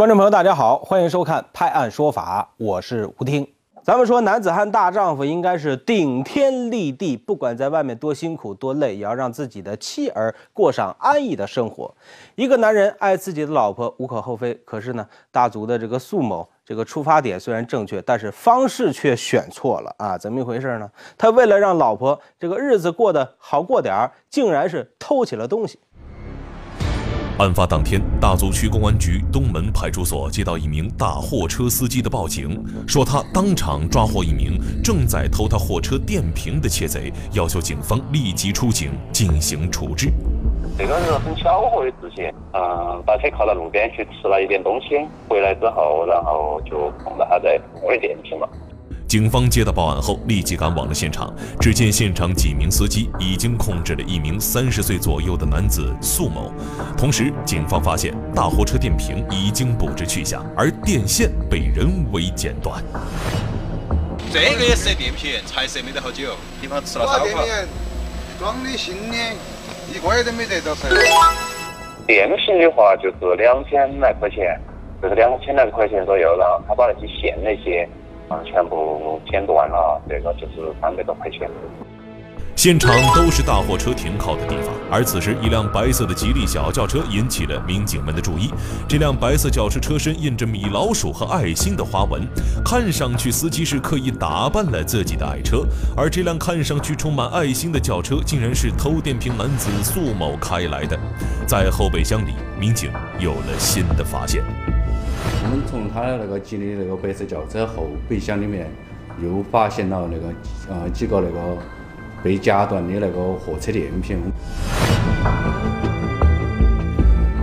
观众朋友，大家好，欢迎收看《拍案说法》，我是吴听。咱们说，男子汉大丈夫应该是顶天立地，不管在外面多辛苦多累，也要让自己的妻儿过上安逸的生活。一个男人爱自己的老婆无可厚非，可是呢，大足的这个苏某，这个出发点虽然正确，但是方式却选错了啊！怎么一回事呢？他为了让老婆这个日子过得好过点儿，竟然是偷起了东西。案发当天，大足区公安局东门派出所接到一名大货车司机的报警，说他当场抓获一名正在偷他货车电瓶的窃贼，要求警方立即出警进行处置。这个是很巧合的事情，嗯，把车靠到路边去吃了一点东西，回来之后，然后就碰到他在我的电瓶了。警方接到报案后，立即赶往了现场。只见现场几名司机已经控制了一名三十岁左右的男子苏某，同时警方发现大货车电瓶已经不知去向，而电线被人为剪断。这个也是电瓶，才设没得好久，地方吃了烧烤。装的新的，一个月都没得到噻。电瓶的话就是两千来块钱，就是两千来块钱左右了。他把那些线那些。啊全部剪断了，这个就是三百多块钱。现场都是大货车停靠的地方，而此时一辆白色的吉利小轿车引起了民警们的注意。这辆白色轿车车身印着米老鼠和爱心的花纹，看上去司机是刻意打扮了自己的爱车。而这辆看上去充满爱心的轿车，竟然是偷电瓶男子苏某开来的。在后备箱里，民警有了新的发现。从他的那个吉利那个白色轿车后备箱里面，又发现了那个呃几个那个被夹断的那个货车电瓶。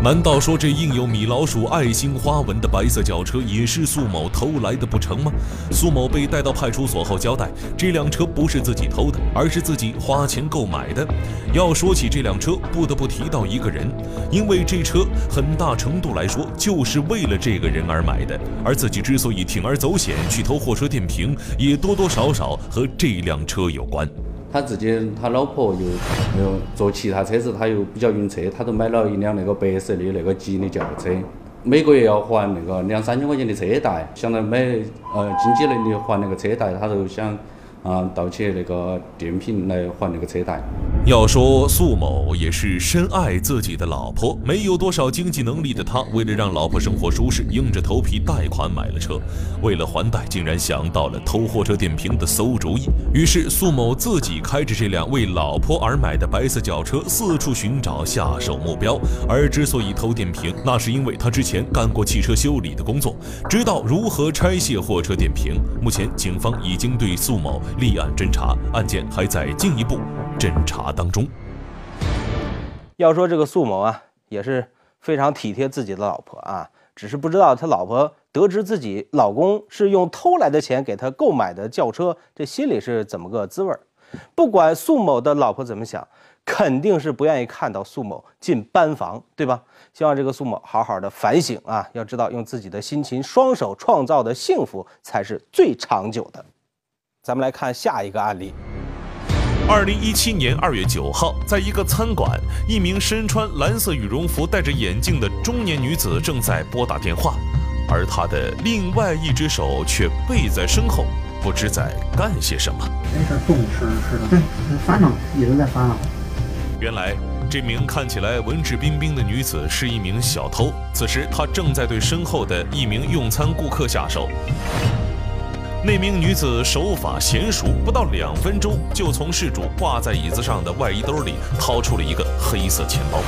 难道说这印有米老鼠爱心花纹的白色轿车也是苏某偷来的不成吗？苏某被带到派出所后交代，这辆车不是自己偷的，而是自己花钱购买的。要说起这辆车，不得不提到一个人，因为这车很大程度来说就是为了这个人而买的。而自己之所以铤而走险去偷货车电瓶，也多多少少和这辆车有关。他自己，他老婆又又坐其他车子，他又比较晕车，他都买了一辆那个白色的那个吉利轿车，每个月要还那个两三千块钱的车贷，想到没呃经济能力还那个车贷，他就想。啊，盗窃那个电瓶来还那个车贷。要说苏某也是深爱自己的老婆，没有多少经济能力的他，为了让老婆生活舒适，硬着头皮贷款买了车。为了还贷，竟然想到了偷货车电瓶的馊主意。于是苏某自己开着这辆为老婆而买的白色轿车，四处寻找下手目标。而之所以偷电瓶，那是因为他之前干过汽车修理的工作，知道如何拆卸货车电瓶。目前警方已经对苏某。立案侦查，案件还在进一步侦查当中。要说这个苏某啊，也是非常体贴自己的老婆啊，只是不知道他老婆得知自己老公是用偷来的钱给他购买的轿车，这心里是怎么个滋味儿？不管苏某的老婆怎么想，肯定是不愿意看到苏某进班房，对吧？希望这个苏某好好的反省啊，要知道用自己的辛勤双手创造的幸福才是最长久的。咱们来看下一个案例。二零一七年二月九号，在一个餐馆，一名身穿蓝色羽绒服、戴着眼镜的中年女子正在拨打电话，而她的另外一只手却背在身后，不知在干些什么。没事，动是是的，对，烦恼一直在烦恼。原来，这名看起来文质彬彬的女子是一名小偷，此时她正在对身后的一名用餐顾客下手。那名女子手法娴熟，不到两分钟就从事主挂在椅子上的外衣兜里掏出了一个黑色钱包。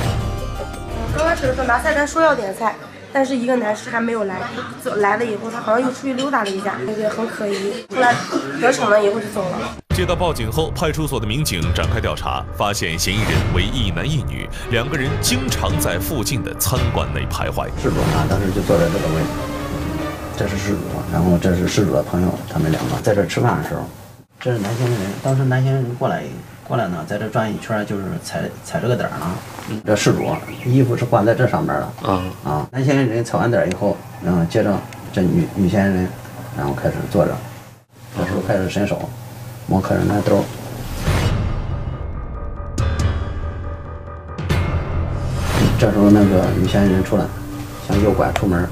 刚开始的时候拿菜单说要点菜，但是一个男士还没有来，走来了以后他好像又出去溜达了一下，感觉很可疑。后来得逞了以后就走了。接到报警后，派出所的民警展开调查，发现嫌疑人为一男一女，两个人经常在附近的餐馆内徘徊。事主啊，当时就坐在这个位置。这是失主，然后这是失主的朋友，他们两个在这吃饭的时候，这是南兴的人。当时南兴人过来，过来呢，在这转一圈，就是踩踩这个点儿呢。这失主衣服是挂在这上面的。啊啊！男嫌疑人踩完点以后，然后接着这女女嫌疑人，然后开始坐着，这时候开始伸手摸客人的兜。这时候那个女嫌疑人出来，向右拐出门。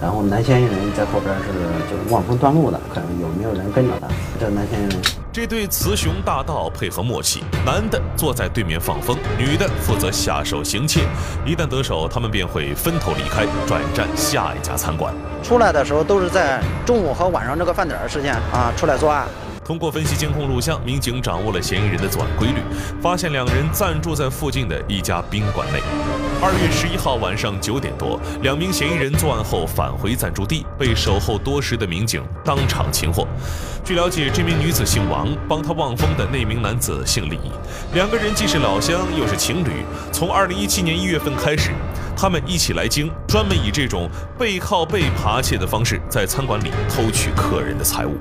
然后男嫌疑人在后边是就是望风断路的，看有没有人跟着他。这男嫌疑人，这对雌雄大盗配合默契，男的坐在对面放风，女的负责下手行窃。一旦得手，他们便会分头离开，转战下一家餐馆。出来的时候都是在中午和晚上这个饭点时间啊出来作案。通过分析监控录像，民警掌握了嫌疑人的作案规律，发现两人暂住在附近的一家宾馆内。二月十一号晚上九点多，两名嫌疑人作案后返回暂住地，被守候多时的民警当场擒获。据了解，这名女子姓王，帮她望风的那名男子姓李，两个人既是老乡，又是情侣。从二零一七年一月份开始，他们一起来京，专门以这种背靠背扒窃的方式，在餐馆里偷取客人的财物。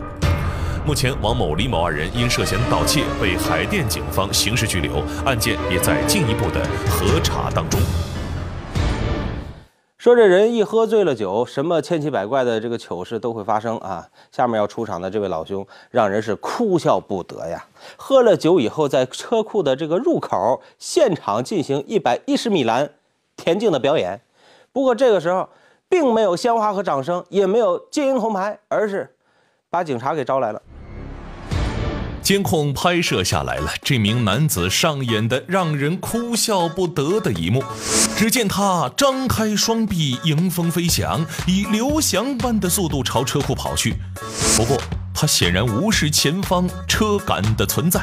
目前，王某、李某二人因涉嫌盗窃被海淀警方刑事拘留，案件也在进一步的核查当中。说这人一喝醉了酒，什么千奇百怪的这个糗事都会发生啊！下面要出场的这位老兄，让人是哭笑不得呀。喝了酒以后，在车库的这个入口现场进行一百一十米栏田径的表演。不过这个时候，并没有鲜花和掌声，也没有金银铜牌，而是把警察给招来了。监控拍摄下来了这名男子上演的让人哭笑不得的一幕。只见他张开双臂，迎风飞翔，以刘翔般的速度朝车库跑去。不过他显然无视前方车杆的存在。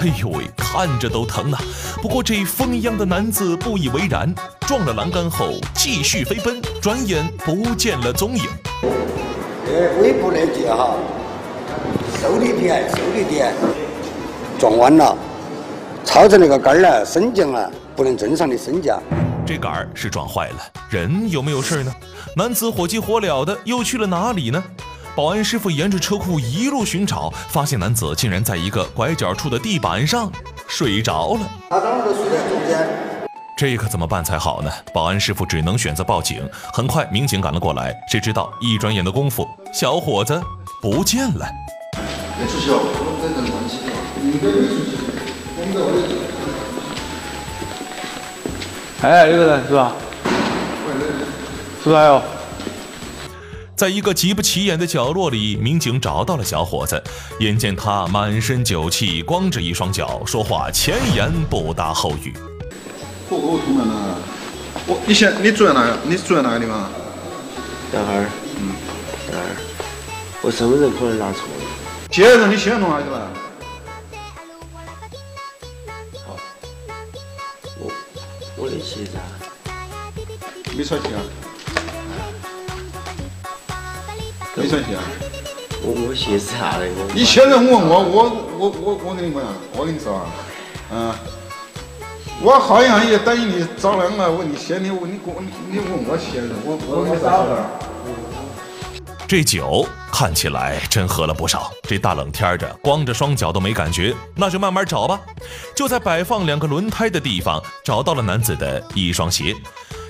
哎呦喂，看着都疼啊！不过这风一样的男子不以为然，撞了栏杆后继续飞奔，转眼不见了踪影。呃，尾部那节哈。受力点，受力点撞弯了，操着那个杆儿呢，升降啊，不能正常的升降。这杆儿是撞坏了，人有没有事儿呢？男子火急火燎的又去了哪里呢？保安师傅沿着车库一路寻找，发现男子竟然在一个拐角处的地板上睡着了。他当时就睡在中间。这可怎么办才好呢？保安师傅只能选择报警。很快，民警赶了过来，谁知道一转眼的功夫，小伙子不见了。没出去哦，我们在等上机的。应该没出去，我们在外头。哎，有个人是吧？出来哦。在一个极不起眼的角落里，民警找到了小伙子。眼见他满身酒气，光着一双脚，说话前言不搭后语。我我出门了。我，你现你住在哪个？你住在哪个地方？小孩儿。嗯。等会儿。我身份证可能拿错了。接着你先弄下去吧。好，我我的鞋子没穿鞋啊？没穿鞋啊？我我鞋子下来我。你现在问我，我我我我跟你问，我跟你说啊，嗯，我好像也等你找两个问你先你问你我你问我鞋子，我我给你找个。这酒看起来真喝了不少，这大冷天的，光着双脚都没感觉，那就慢慢找吧。就在摆放两个轮胎的地方，找到了男子的一双鞋。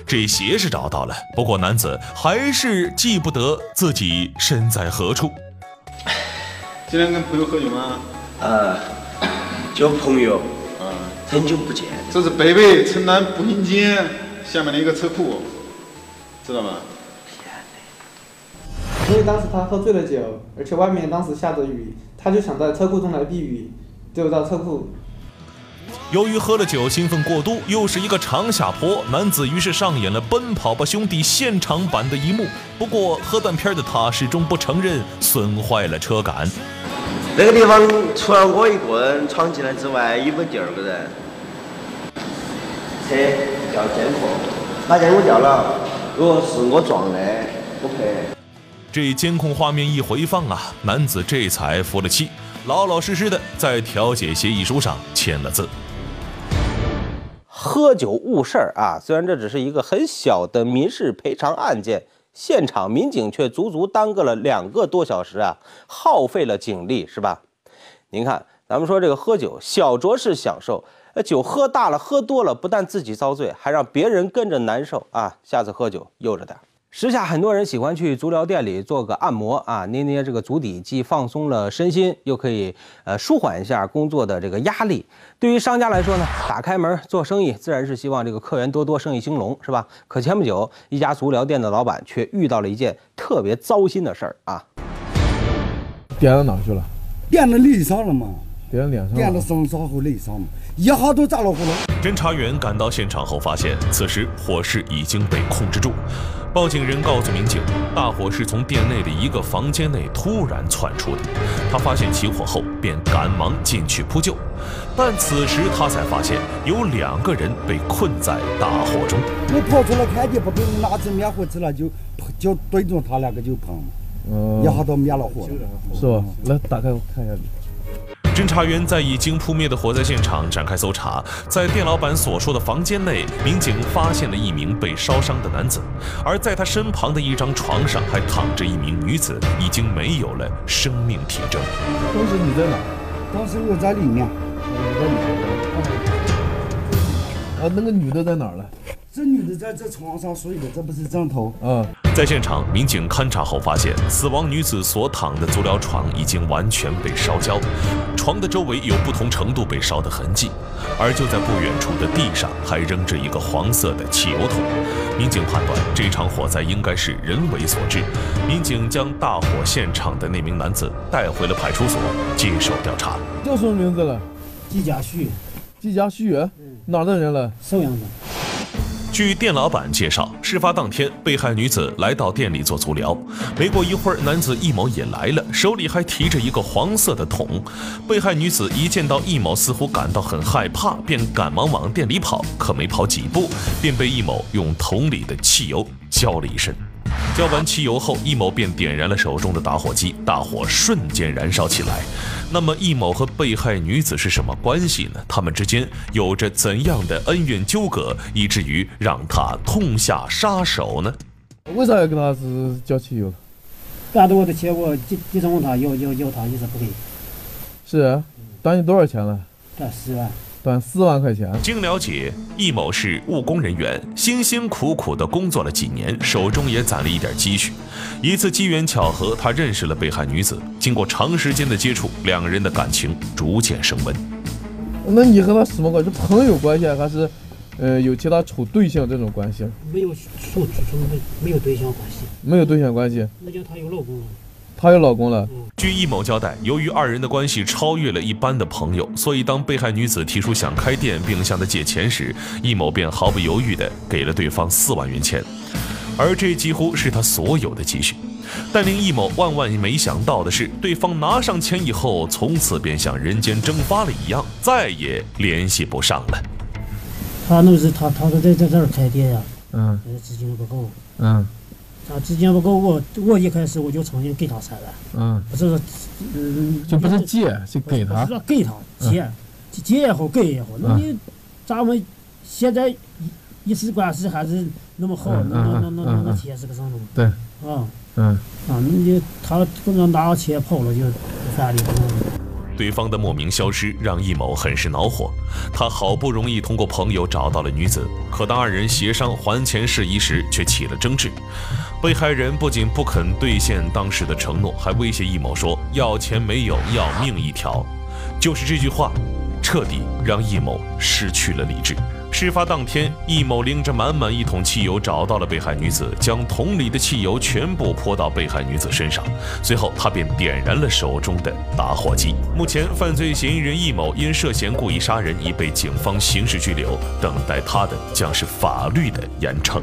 这鞋是找到了，不过男子还是记不得自己身在何处。今天跟朋友喝酒吗？呃，交朋友。嗯，很久不见。这是北碚城南步行街下面的一个车库，知道吗？因为当时他喝醉了酒，而且外面当时下着雨，他就想在车库中来避雨，就到车库。由于喝了酒，兴奋过度，又是一个长下坡，男子于是上演了《奔跑吧兄弟》现场版的一幕。不过喝断片的他始终不承认损坏了车杆。那个地方除了我一个人闯进来之外，有没有第二个人？车调监控，把监控调了。如果是我撞的，我赔。这监控画面一回放啊，男子这才服了气，老老实实的在调解协议书上签了字。喝酒误事儿啊，虽然这只是一个很小的民事赔偿案件，现场民警却足足耽搁了两个多小时啊，耗费了警力，是吧？您看，咱们说这个喝酒，小酌是享受，呃，酒喝大了、喝多了，不但自己遭罪，还让别人跟着难受啊。下次喝酒悠着点。时下很多人喜欢去足疗店里做个按摩啊，捏捏这个足底，既放松了身心，又可以呃舒缓一下工作的这个压力。对于商家来说呢，打开门做生意，自然是希望这个客源多多，生意兴隆，是吧？可前不久，一家足疗店的老板却遇到了一件特别糟心的事儿啊。点到哪去了？点到脸上了嘛？点到脸上。点到身上和脸上嘛？一下都炸了火了。侦查员赶到现场后发现，此时火势已经被控制住。报警人告诉民警，大火是从店内的一个房间内突然窜出的。他发现起火后，便赶忙进去扑救，但此时他才发现有两个人被困在大火中。我跑出来看见，不给我拿着灭火器了，就就对着他两个就喷，一下都灭了火了。是吧？来，打开我看一下。侦查员在已经扑灭的火灾现场展开搜查，在店老板所说的房间内，民警发现了一名被烧伤的男子，而在他身旁的一张床上还躺着一名女子，已经没有了生命体征。当时你在哪？当时我在里面。啊，那个女的在哪儿了？这女的在这床上睡的，这不是枕头。啊，在现场，民警勘查后发现，死亡女子所躺的足疗床已经完全被烧焦，床的周围有不同程度被烧的痕迹，而就在不远处的地上还扔着一个黄色的汽油桶。民警判断这场火灾应该是人为所致。民警将大火现场的那名男子带回了派出所接受调查。叫什么名字了？季家旭。季家旭，哪儿的人了？寿阳的。据店老板介绍，事发当天，被害女子来到店里做足疗。没过一会儿，男子易某也来了，手里还提着一个黄色的桶。被害女子一见到易某，似乎感到很害怕，便赶忙往店里跑。可没跑几步，便被易某用桶里的汽油浇了一身。浇完汽油后，易某便点燃了手中的打火机，大火瞬间燃烧起来。那么，易某和被害女子是什么关系呢？他们之间有着怎样的恩怨纠葛，以至于让他痛下杀手呢？为啥要跟他是交汽油？干着我的钱，我几几问他要要要他一直不给。是，打你多少钱了？打十万。短四万块钱。经了解，易某是务工人员，辛辛苦苦地工作了几年，手中也攒了一点积蓄。一次机缘巧合，他认识了被害女子。经过长时间的接触，两人的感情逐渐升温。那你和他什么关系？朋友关系还是，呃，有其他处对象这种关系？没有处处处没没有对象关系。没有对象关系。那叫他有老公了。她有老公了。据易某交代，由于二人的关系超越了一般的朋友，所以当被害女子提出想开店并向他借钱时，易某便毫不犹豫地给了对方四万元钱，而这几乎是他所有的积蓄。但令易某万万没想到的是，对方拿上钱以后，从此便像人间蒸发了一样，再也联系不上了。他那是他，他是在在这儿开店呀，嗯，资金不够，嗯。啊，资金不够，我我一开始我就曾经给他三万，嗯，不是说，嗯，就不是借，是给他，是给他借，借也好，给也好，那你咱们现在一时关系还是那么好，那那那那那钱是个什么？对，啊，嗯，啊，那就他不能拿钱跑了就。对方的莫名消失让易某很是恼火，他好不容易通过朋友找到了女子，可当二人协商还钱事宜时，却起了争执。被害人不仅不肯兑现当时的承诺，还威胁易某说：“要钱没有，要命一条。”就是这句话，彻底让易某失去了理智。事发当天，易某拎着满满一桶汽油找到了被害女子，将桶里的汽油全部泼到被害女子身上，随后他便点燃了手中的打火机。目前，犯罪嫌疑人易某因涉嫌故意杀人已被警方刑事拘留，等待他的将是法律的严惩。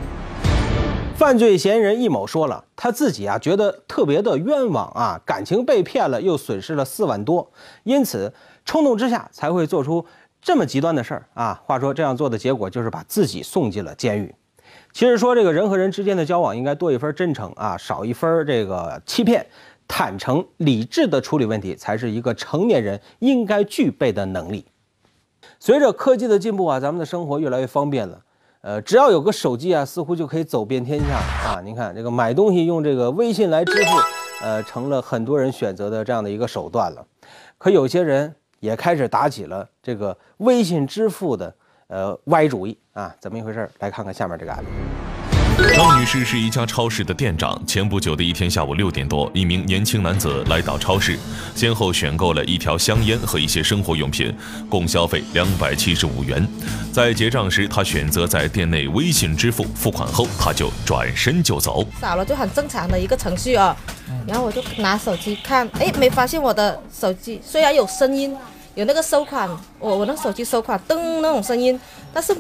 犯罪嫌疑人易某说了，他自己啊觉得特别的冤枉啊，感情被骗了，又损失了四万多，因此冲动之下才会做出。这么极端的事儿啊！话说这样做的结果就是把自己送进了监狱。其实说这个人和人之间的交往应该多一分真诚啊，少一分这个欺骗，坦诚理智的处理问题才是一个成年人应该具备的能力。随着科技的进步啊，咱们的生活越来越方便了。呃，只要有个手机啊，似乎就可以走遍天下啊。您看这个买东西用这个微信来支付，呃，成了很多人选择的这样的一个手段了。可有些人。也开始打起了这个微信支付的呃歪主意啊，怎么一回事？来看看下面这个案例。张女士是一家超市的店长。前不久的一天下午六点多，一名年轻男子来到超市，先后选购了一条香烟和一些生活用品，共消费两百七十五元。在结账时，他选择在店内微信支付，付款后他就转身就走。扫了就很正常的一个程序啊，然后我就拿手机看，哎，没发现我的手机虽然有声音，有那个收款，我我那手机收款噔那种声音，但是。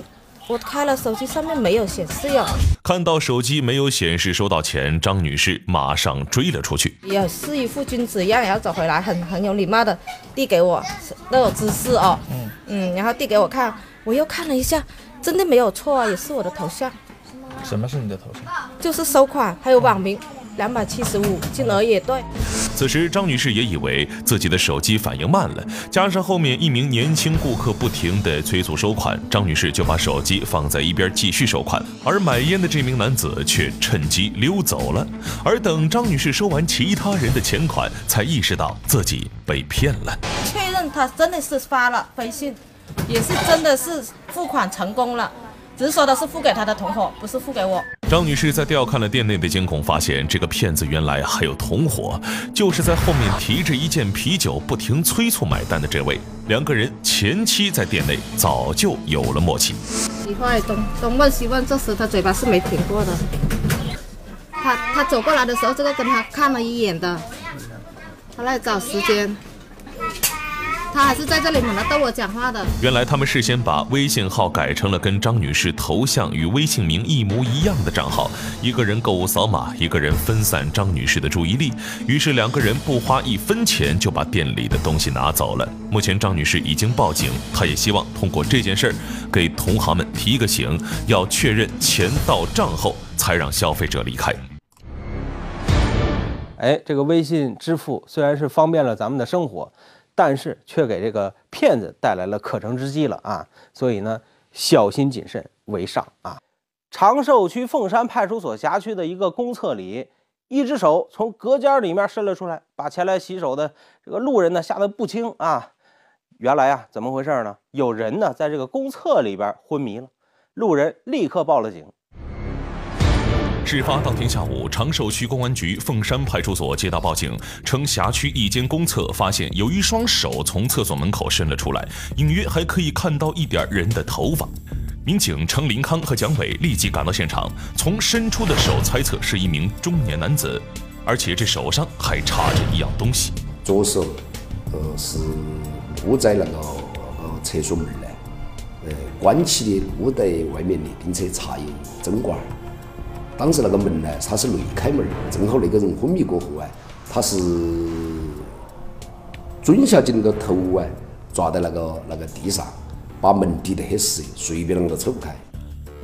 我开了手机，上面没有显示哟。看到手机没有显示收到钱，张女士马上追了出去。也是一副君子一样，然后走回来，很很有礼貌的递给我那种姿势哦。嗯嗯，然后递给我看，我又看了一下，真的没有错啊，也是我的头像。什么是你的头像？就是收款，还有网名。两百七十五，金额也对。此时，张女士也以为自己的手机反应慢了，加上后面一名年轻顾客不停地催促收款，张女士就把手机放在一边继续收款。而买烟的这名男子却趁机溜走了。而等张女士收完其他人的钱款，才意识到自己被骗了。确认他真的是发了微信，也是真的是付款成功了。只是说的是付给他的同伙，不是付给我。张女士在调看了店内的监控，发现这个骗子原来还有同伙，就是在后面提着一件啤酒不停催促买单的这位。两个人前期在店内早就有了默契。一会东东问西问，这时他嘴巴是没停过的。他他走过来的时候，这个跟他看了一眼的，他来找时间。他还是在这里猛地逗我讲话的。原来他们事先把微信号改成了跟张女士头像与微信名一模一样的账号，一个人购物扫码，一个人分散张女士的注意力。于是两个人不花一分钱就把店里的东西拿走了。目前张女士已经报警，她也希望通过这件事儿给同行们提个醒，要确认钱到账后才让消费者离开。哎，这个微信支付虽然是方便了咱们的生活。但是却给这个骗子带来了可乘之机了啊！所以呢，小心谨慎为上啊。长寿区凤山派出所辖区的一个公厕里，一只手从隔间里面伸了出来，把前来洗手的这个路人呢吓得不轻啊。原来啊，怎么回事呢？有人呢在这个公厕里边昏迷了，路人立刻报了警。事发当天下午，长寿区公安局凤山派出所接到报警，称辖区一间公厕发现有一双手从厕所门口伸了出来，隐约还可以看到一点人的头发。民警程林康和蒋伟立即赶到现场，从伸出的手猜测是一名中年男子，而且这手上还插着一样东西。左手，呃，是捂在那个呃厕所门呢，呃，关起的捂在外面的，并且插有针管。当时那个门呢，它是内开门，正好那个人昏迷过后啊，他是蹲下去那个头啊，抓在那个那个地上，把门抵得很实，随便啷个抽不开。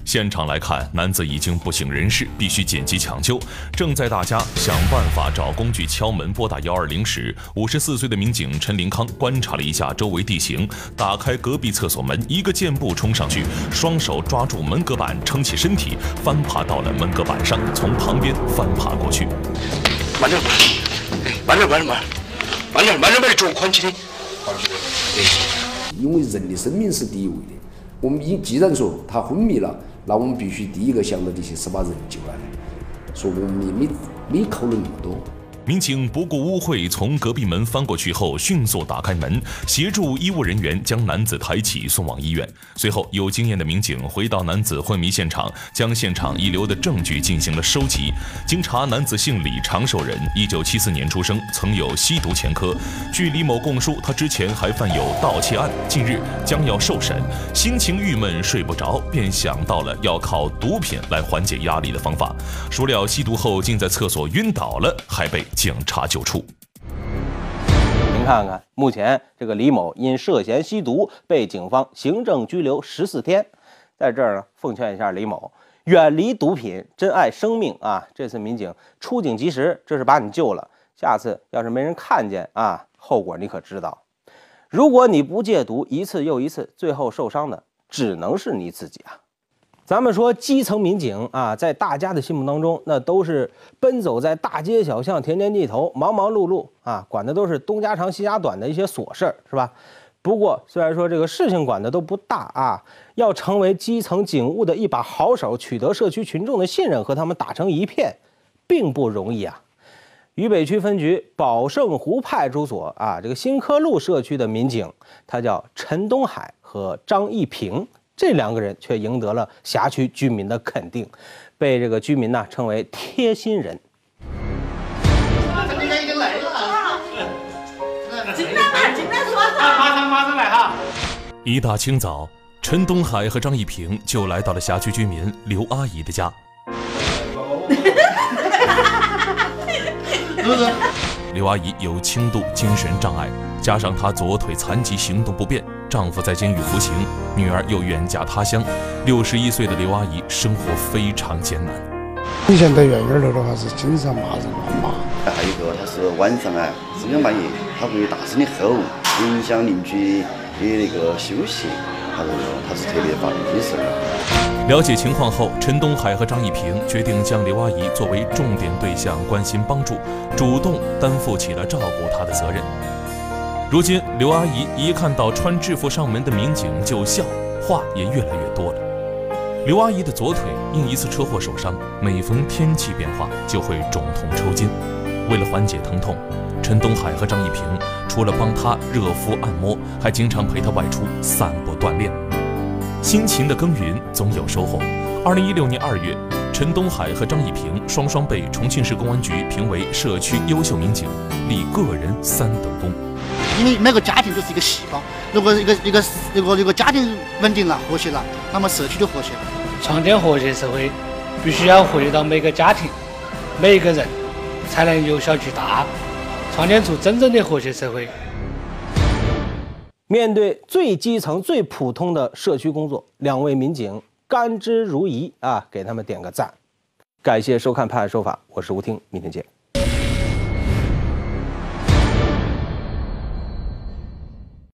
现场来看，男子已经不省人事，必须紧急抢救。正在大家想办法找工具敲门拨打幺二零时，五十四岁的民警陈林康观察了一下周围地形，打开隔壁厕所门，一个箭步冲上去，双手抓住门隔板，撑起身体，翻爬到了门隔板上，从旁边翻爬过去。慢点，慢点，慢点，慢点，慢点，慢点，把脚宽起的。因为人的生命是第一位的，我们已既然说他昏迷了。那我们必须第一个想到的就是把人救来，说我们也没没考虑那么多。民警不顾污秽，从隔壁门翻过去后，迅速打开门，协助医务人员将男子抬起送往医院。随后，有经验的民警回到男子昏迷现场，将现场遗留的证据进行了收集。经查，男子姓李，长寿人，一九七四年出生，曾有吸毒前科。据李某供述，他之前还犯有盗窃案。近日将要受审，心情郁闷，睡不着，便想到了要靠毒品来缓解压力的方法。孰料吸毒后竟在厕所晕倒了，还被。警察救出。您看看，目前这个李某因涉嫌吸毒被警方行政拘留十四天。在这儿呢，奉劝一下李某，远离毒品，珍爱生命啊！这次民警出警及时，这是把你救了。下次要是没人看见啊，后果你可知道？如果你不戒毒，一次又一次，最后受伤的只能是你自己啊！咱们说基层民警啊，在大家的心目当中，那都是奔走在大街小巷、田间地头，忙忙碌碌啊，管的都是东家长西家短的一些琐事儿，是吧？不过，虽然说这个事情管的都不大啊，要成为基层警务的一把好手，取得社区群众的信任和他们打成一片，并不容易啊。渝北区分局宝胜湖派出所啊，这个新科路社区的民警，他叫陈东海和张一平，这两个人却赢得了辖区居民的肯定，被这个居民呢称为贴心人。陈已经来了，进来马上马上来哈。一大清早，陈东海和张一平就来到了辖区居民刘阿姨的家。刘阿姨有轻度精神障碍，加上她左腿残疾，行动不便。丈夫在监狱服刑，女儿又远嫁他乡，六十一岁的刘阿姨生活非常艰难。以前在院院头的话是经常骂人乱骂，还有一个他是晚上啊深更半夜他会大声的吼，影响邻居的那个休息，他是他是特别发人深的。了解情况后，陈东海和张一平决定将刘阿姨作为重点对象关心帮助，主动担负起了照顾她的责任。如今，刘阿姨一看到穿制服上门的民警就笑，话也越来越多了。刘阿姨的左腿因一次车祸受伤，每逢天气变化就会肿痛抽筋。为了缓解疼痛，陈东海和张一平除了帮他热敷按摩，还经常陪他外出散步锻炼。辛勤的耕耘总有收获。二零一六年二月，陈东海和张一平双双被重庆市公安局评为社区优秀民警，立个人三等功。因为每个家庭都是一个细胞，如果一个一个如果一个家庭稳定了、和谐了，那么社区就和谐了。创建和谐社会，必须要回到每个家庭、每一个人，才能有效巨大，创建出真正的和谐社会。面对最基层、最普通的社区工作，两位民警甘之如饴啊！给他们点个赞。感谢收看《判案说法》，我是吴听，明天见。